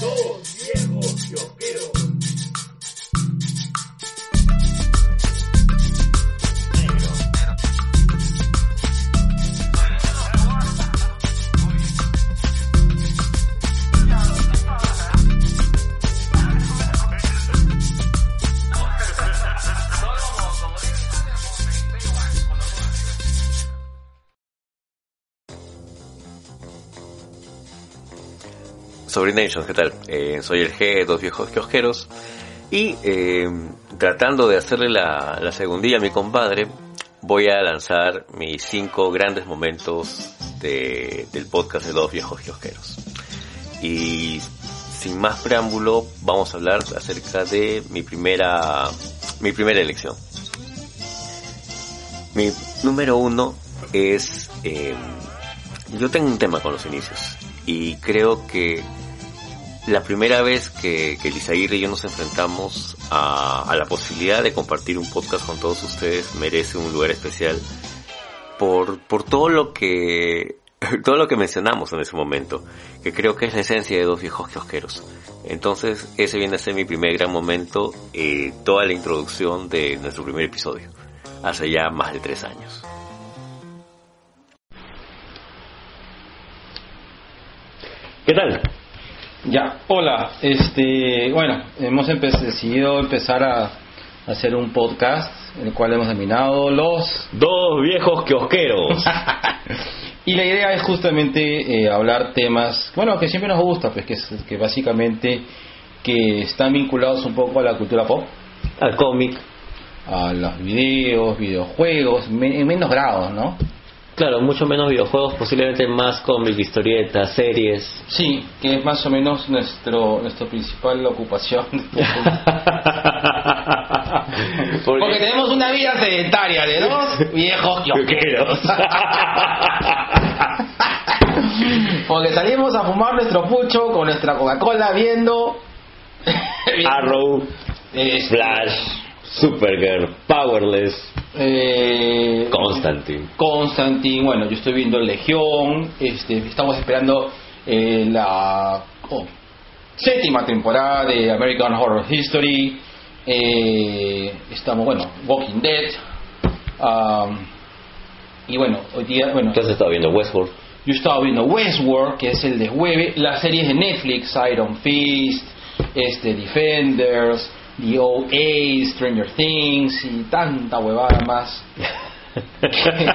dos viejos pioqueros Sobrination, ¿qué tal? Eh, soy el G Dos Viejos Kiosqueros y eh, tratando de hacerle la, la segundilla a mi compadre, voy a lanzar mis cinco grandes momentos de, del podcast de Dos Viejos Kiosqueros. Y sin más preámbulo, vamos a hablar acerca de mi primera, mi primera elección. Mi número uno es, eh, yo tengo un tema con los inicios y creo que la primera vez que, que Lizaguirre y yo nos enfrentamos a, la posibilidad de compartir un podcast con todos ustedes merece un lugar especial por, por todo lo que todo lo que mencionamos en ese momento, que creo que es la esencia de dos viejos kiosqueros. Entonces, ese viene a ser mi primer gran momento, eh, toda la introducción de nuestro primer episodio, hace ya más de tres años. ¿Qué tal? Ya, hola. Este, bueno, hemos empe decidido empezar a hacer un podcast, el cual hemos denominado Los Dos Viejos Kiosqueros. y la idea es justamente eh, hablar temas, bueno, que siempre nos gusta, pues que, que básicamente que están vinculados un poco a la cultura pop. Al cómic. A los videos, videojuegos, en menos grados, ¿no? Claro, mucho menos videojuegos, posiblemente más cómics, historietas, series. Sí, que es más o menos nuestro nuestra principal ocupación. Porque, Porque tenemos una vida sedentaria de dos viejos kiosqueros. Porque salimos a fumar nuestro pucho con nuestra Coca-Cola viendo... Arrow, Este, Flash, Supergirl, Powerless, eh, Constantine. Constantine, bueno, yo estoy viendo Legión, este, estamos esperando eh, la oh, séptima temporada de American Horror History, eh, estamos, bueno, Walking Dead, um, y bueno, hoy día, bueno, ¿Qué has estado viendo? Westworld. yo estaba viendo Westworld, que es el de jueves, las series de Netflix, Iron Fist, este, Defenders, The OA, Stranger Things y tanta huevada más. que,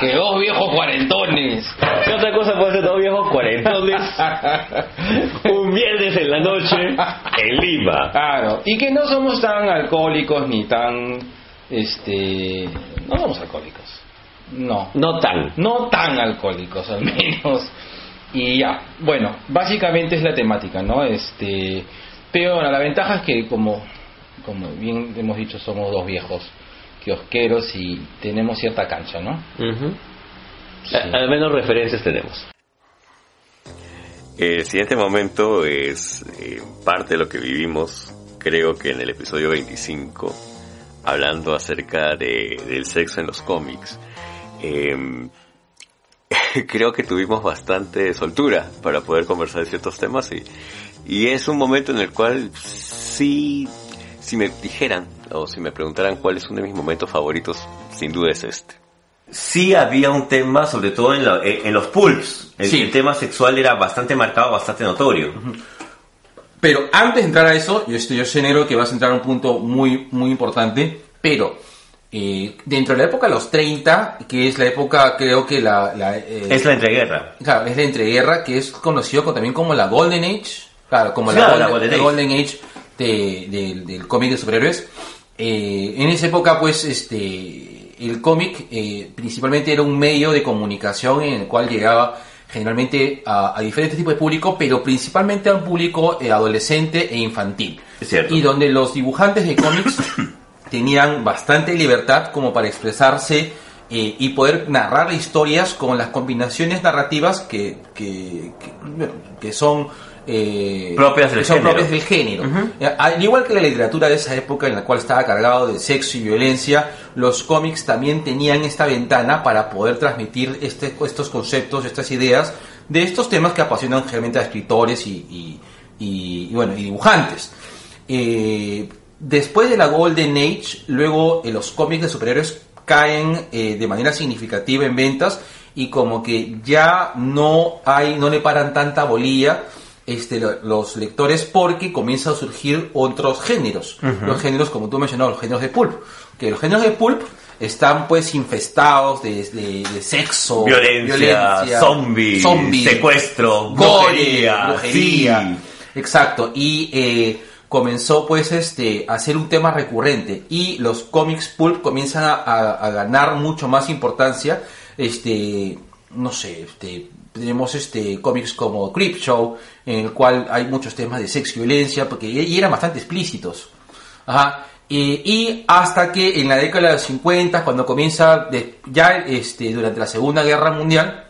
que dos viejos cuarentones. ¿Qué otra cosa puede ser dos viejos cuarentones? Un viernes en la noche en Lima. Claro, y que no somos tan alcohólicos ni tan, este, no somos alcohólicos. No, No tan. no tan alcohólicos al menos. Y ya, bueno, básicamente es la temática, ¿no? Este, pero bueno, la ventaja es que como, como bien hemos dicho, somos dos viejos kiosqueros y tenemos cierta cancha, ¿no? Sí. Al menos referencias tenemos. El siguiente momento es eh, parte de lo que vivimos, creo que en el episodio 25, hablando acerca de, del sexo en los cómics. Em, creo que tuvimos bastante soltura para poder conversar de ciertos temas y, y es un momento en el cual sí, si me dijeran o si me preguntaran cuál es uno de mis momentos favoritos, sin duda es este. sí había un tema, sobre todo en, la- en- en los pulps. El, Sí. el tema sexual era bastante marcado, bastante notorio. Pero antes de entrar a eso, yo, estoy, yo sé, negro, que vas a entrar a un punto muy, muy importante, pero eh, dentro de la época de los 30, que es la época, creo que la... la, eh, Es la entreguerra. Claro, es la entreguerra, que es conocido co- también como la Golden Age, claro, como Claro, la, la Golden, Golden la Age. Golden Age de- del- del cómic de superhéroes. Eh, en esa época, pues, este, el cómic eh, principalmente era un medio de comunicación en el cual llegaba generalmente a, a diferentes tipos de público, pero principalmente a un público eh, adolescente e infantil. Es cierto. Y donde los dibujantes de cómics tenían bastante libertad como para expresarse eh, y poder narrar historias con las combinaciones narrativas que, que, que, que son eh, Propias del son género. propias del género. Eh, Al igual que la literatura de esa época en la cual estaba cargado de sexo y violencia, los cómics también tenían esta ventana para poder transmitir este, estos conceptos, estas ideas de estos temas que apasionan generalmente a escritores y, y- y, y bueno, y dibujantes. Eh, después de la Golden Age, luego eh, los cómics de superhéroes caen eh, de manera significativa en ventas y como que ya no hay, no le paran tanta bolilla este, lo- los lectores porque comienzan a surgir otros géneros. Los géneros, como tú mencionabas, los géneros de pulp. Que los géneros de pulp están pues infestados de, de- de sexo, Violencia, zombi, secuestro, gore, brujería, brujería. sí. Exacto. Y eh, comenzó pues este a ser un tema recurrente y los cómics pulp comienzan a, ganar mucho más importancia. Este, no sé, este tenemos este cómics como Creep Show en el cual hay muchos temas de sexo y violencia porque y eran bastante explícitos. Y, hasta que en la década de los 50, cuando comienza ya este, durante la Segunda Guerra Mundial,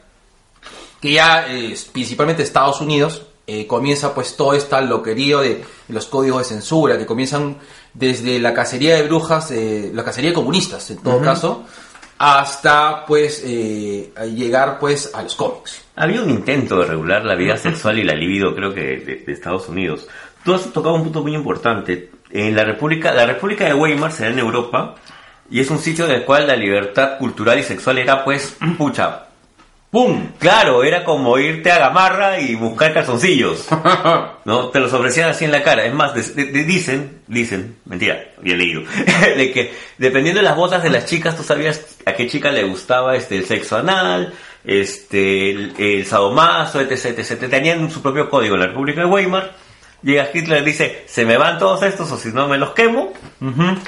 que ya eh, principalmente Estados Unidos eh, comienza pues todo este loquerío de, los códigos de censura que comienzan desde la cacería de brujas, eh, la cacería de comunistas en todo caso, hasta pues eh, llegar pues a los cómics. Había un intento de regular la vida sexual y la libido, creo que de, de Estados Unidos. Tú has tocado un punto muy importante. En la República, la República de Weimar se da en Europa y es un sitio del cual la libertad cultural y sexual era pues, pucha, ¡pum! Claro, era como irte a Gamarra y buscar calzoncillos. ¿no? Te los ofrecían así en la cara. Es más, de- de- de- dicen, dicen, mentira, bien leído, de que dependiendo de las botas de las chicas, tú sabías a qué chica le gustaba este el sexo anal, este el, el sadomaso, etc, etc. Tenían su propio código en la República de Weimar. Llega Hitler y dice, se me van todos estos o si no me los quemo.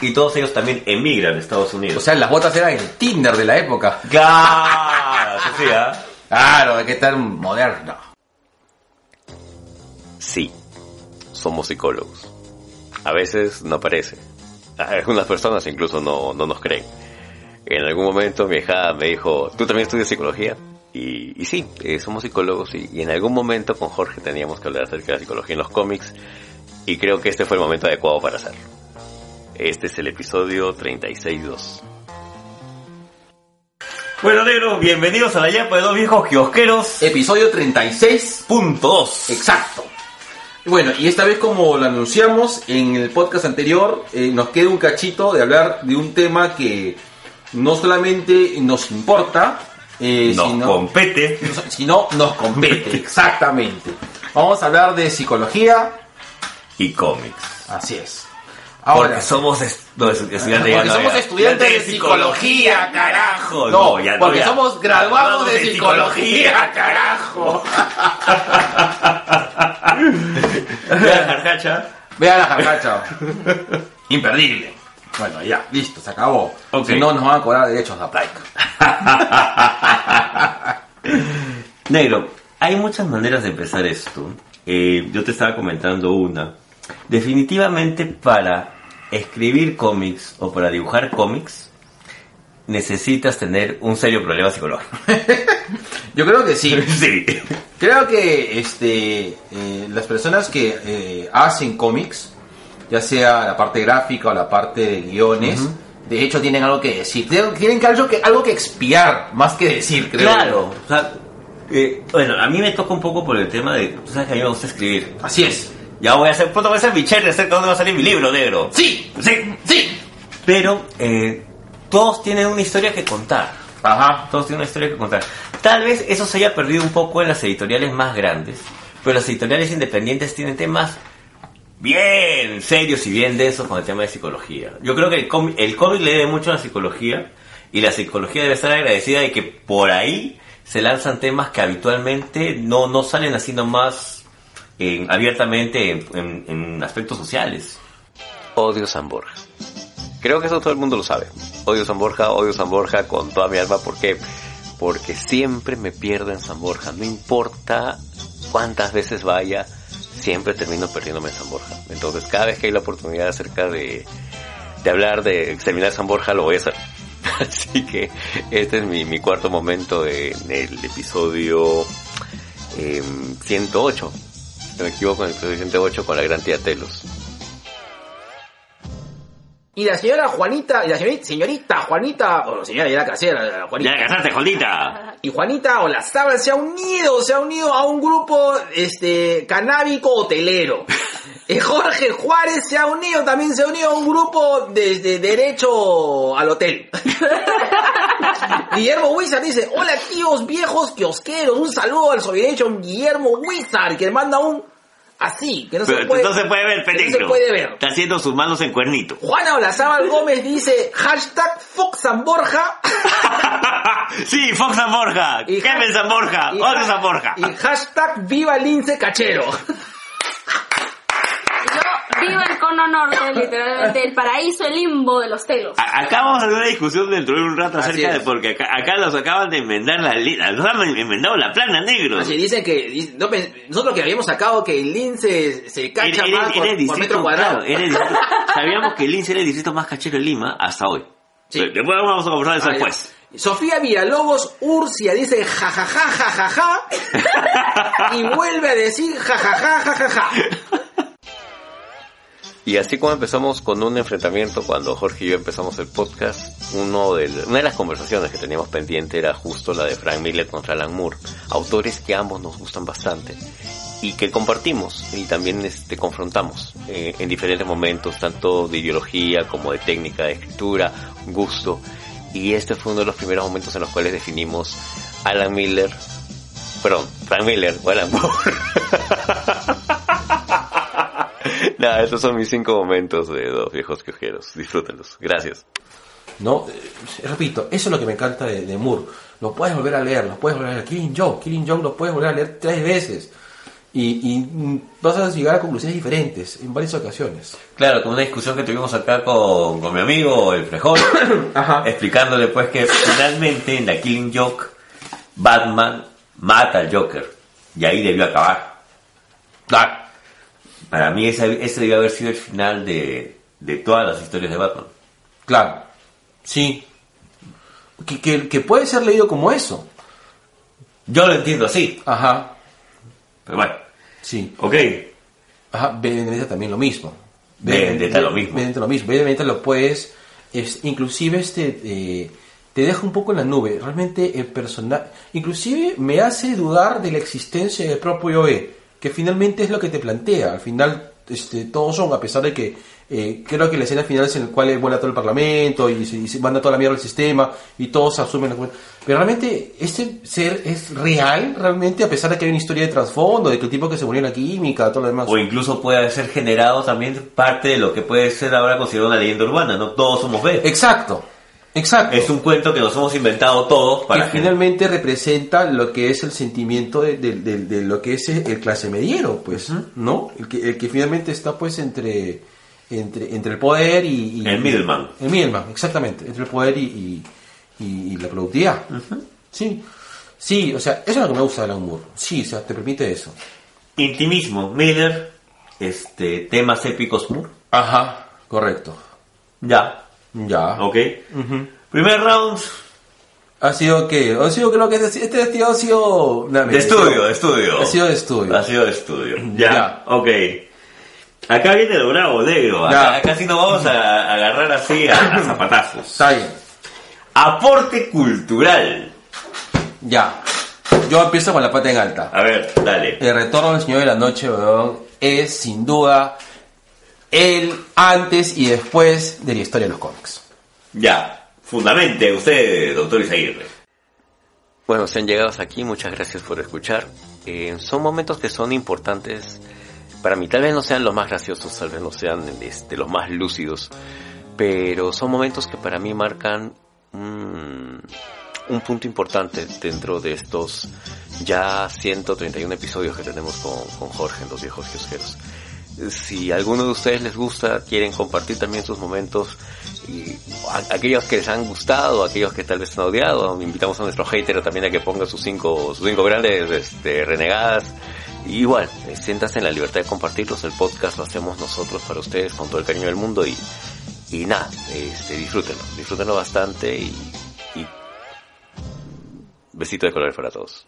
Y todos ellos también emigran a Estados Unidos. O sea, las botas eran el Tinder de la época. claro, sí, ¿ah? Claro, qué tan moderno. Sí, somos psicólogos. A veces no parece. Algunas personas incluso no, no nos creen. En algún momento mi hija me dijo, ¿tú también estudias psicología? Y, y sí, eh, somos psicólogos y, y en algún momento con Jorge teníamos que hablar acerca de la psicología en los cómics y creo que este fue el momento adecuado para hacerlo. Este es el episodio 36.2. Bueno, negro, bienvenidos a la Yapa de dos viejos kiosqueros. Episodio 36. Punto dos. Exacto. Y Bueno, y esta vez como lo anunciamos en el podcast anterior, eh, nos queda un cachito de hablar de un tema que no solamente nos importa, eh, Nos sino, compete. sino nos compete, exactamente. Vamos a hablar de psicología, Y cómics. así es. Porque somos est- no, es- estudiantes porque somos estudiantes de psicología, carajo. No, No, ya porque ya. somos graduados de psicología, carajo. Ya, Jarjacha. Vea la jarcacha. Imperdible. Bueno, ya, listo, se acabó. Ok. Si no, nos van a cobrar derechos de aplaica. Negro, hay muchas maneras de empezar esto. Eh, yo te estaba comentando una. Definitivamente para escribir cómics o para dibujar cómics necesitas tener un serio problema psicológico. Yo creo que sí. sí. Creo que este, eh, las personas que eh, hacen cómics, ya sea la parte gráfica o la parte de guiones, de hecho tienen algo que decir. Tienen, algo, que algo que expiar, más que decir, creo. Claro. O sea, eh, bueno, a mí me toca un poco por el tema de... Tú sabes que a mí me gusta escribir. Así es. Ya voy a hacer, pronto voy a hacer mi cherry acerca de dónde va a salir mi libro, negro. Sí, Sí. sí. Pero eh, todos tienen una historia que contar. Ajá. Todos tienen una historia que contar. Tal vez eso se haya perdido un poco en las editoriales más grandes, pero las editoriales independientes tienen temas bien serios y bien densos con el tema de psicología. Yo creo que el cómic, el cómic le debe mucho a la psicología y la psicología debe estar agradecida de que por ahí se lanzan temas que habitualmente no, no salen así nomás en- abiertamente en, aspectos sociales. Odio San Borja. Creo que eso todo el mundo lo sabe. Odio San Borja, odio San Borja con toda mi alma. ¿Por qué? Porque siempre me pierdo en San Borja. No importa cuántas veces vaya, siempre termino perdiéndome en San Borja. Entonces cada vez que hay la oportunidad acerca de, de hablar de exterminar San Borja, lo voy a hacer. Así que este es mi, mi cuarto momento en el episodio em, 108. Si me equivoco, en el episodio 108 con la gran tía Telos. Y la señora Juanita, y la señorita, señorita Juanita, o señora ya la casera, la Juanita. Ya casaste, Juanita. Y Juanita o la Sábal se ha unido, se ha unido a un grupo este canábico hotelero. Y Jorge Juárez se ha unido, también se ha unido a un grupo de, de derecho al hotel. Guillermo Wizard dice, hola tíos viejos kiosqueros, un saludo al derecho Guillermo Wizard, que manda un así, que no se puede, no se puede ver, que no peligro. se puede ver. Está haciendo sus manos en cuernito. Juana Olazábal Gómez dice, hashtag Fox San Borja. sí, Fox San Borja. Y Kevin San Borja. y Otro San Borja. Y hashtag Viva Lince Cachero. Yo norte, literalmente, el paraíso, el limbo de los telos. A- Acá vamos a tener una discusión dentro de un rato Así acerca de porque acá, acá nos acaban de enmendar la li- nos han enmendado la plana negro. Así dicen que dice- no, pen- nosotros que habíamos sacado que el lince se cacha Era- era- más por, era el por distrito, metro cuadrado. claro, era el distrito- sabíamos que el Lince era el distrito más cachero de Lima hasta hoy. Sí. Después vamos a conversar de eso Ah, ya. después. Sofía Villalobos Urcia dice jajaja jajaja y vuelve a decir jajaja jajaja. Y así como empezamos con un enfrentamiento cuando Jorge y yo empezamos el podcast, uno de, una de las conversaciones que teníamos pendiente era justo la de Frank Miller contra Alan Moore, autores que ambos nos gustan bastante y que compartimos y también este, confrontamos eh, en diferentes momentos, tanto de ideología como de técnica, de escritura, gusto. Y este fue uno de los primeros momentos en los cuales definimos Alan Miller, perdón, Frank Miller o Alan Moore. Nada, estos son mis cinco momentos de dos viejos quejeros. Disfrútenlos. Gracias. No, eh, repito, eso es lo que me encanta de, de Moore. Lo puedes volver a leer, lo puedes volver a leer. Killing Joke, Killing Joke lo puedes volver a leer tres veces. Y, y mm, vas a llegar a conclusiones diferentes en varias ocasiones. Claro, con una discusión que tuvimos acá con, con mi amigo el Frejón, explicándole pues que finalmente en la Killing Joke, Batman mata al Joker. Y ahí debió acabar. Claro. Para mí ese, ese debió haber sido el final de, de todas las historias de Batman. Claro. Sí. Que, que, que puede ser leído como eso. Yo lo entiendo así, Ajá. pero bueno, Sí. ok. Ajá. Vendetta también lo mismo. Vendetta lo mismo. Vendetta lo mismo. Vendetta lo puedes... Es, inclusive este... eh, te deja un poco en la nube. Realmente el personaje... Inclusive me hace dudar de la existencia del propio V. Que finalmente es lo que te plantea. Al final este, todos son, a pesar de que... eh, creo que la escena final es en la cual vuela todo el parlamento y se, y se manda toda la mierda al sistema y todos asumen la pero realmente este ser es real realmente a pesar de que hay una historia de trasfondo de que el tipo que se murió en la química todo lo demás O incluso puede ser generado también parte de lo que puede ser ahora considerado una leyenda urbana, ¿no? Todos somos B. exacto exacto Es un cuento que nos hemos inventado todos para que que- finalmente representa lo que es el sentimiento de, de- de- de lo que es el clase mediero, pues, ¿no? El que, el que finalmente está pues entre, entre, entre el poder y, y- El middleman. El middleman, exactamente, entre el poder y, y- y- la productividad. Sí, sí, o sea, eso es lo que me gusta del humor. Sí, o sea, te permite eso. Intimismo, Miller, este, temas épicos. Ajá, correcto. Ya, Ya. ok. Primer round Ha sido que, ha sido creo que este, este ha sido de estudio, de estudio. Ha sido de estudio. Ha sido de estudio. Ya, Ya. ok. Acá viene lo bravo, negro. Acá, acá sí nos vamos a agarrar así a, a zapatazos. Está bien. Aporte cultural. Ya. Yo empiezo con la pata en alta. A ver, dale. El retorno del Señor de la Noche, weón, es sin duda el antes y después de la historia de los cómics. Ya, fundamente usted, doctor Isaguirre. Bueno, si han llegado hasta aquí, muchas gracias por escuchar. Eh, son momentos que son importantes para mí. Tal vez no sean los más graciosos, tal vez no sean este, los más lúcidos, pero son momentos que para mí marcan un, un punto importante dentro de estos ya 131 episodios que tenemos con, con Jorge en Los Viejos Kiosqueros. Si alguno de ustedes les gusta, quieren compartir también sus momentos, y aquellos que les han gustado, aquellos que tal vez han odiado, invitamos a nuestro hater también a que ponga sus cinco, sus cinco grandes este, renegadas. Y igual, eh, siéntanse en la libertad de compartirlos, el podcast lo hacemos nosotros para ustedes con todo el cariño del mundo y, y nada, este, disfrútenlo, disfrútenlo bastante y, y besito de colores para todos.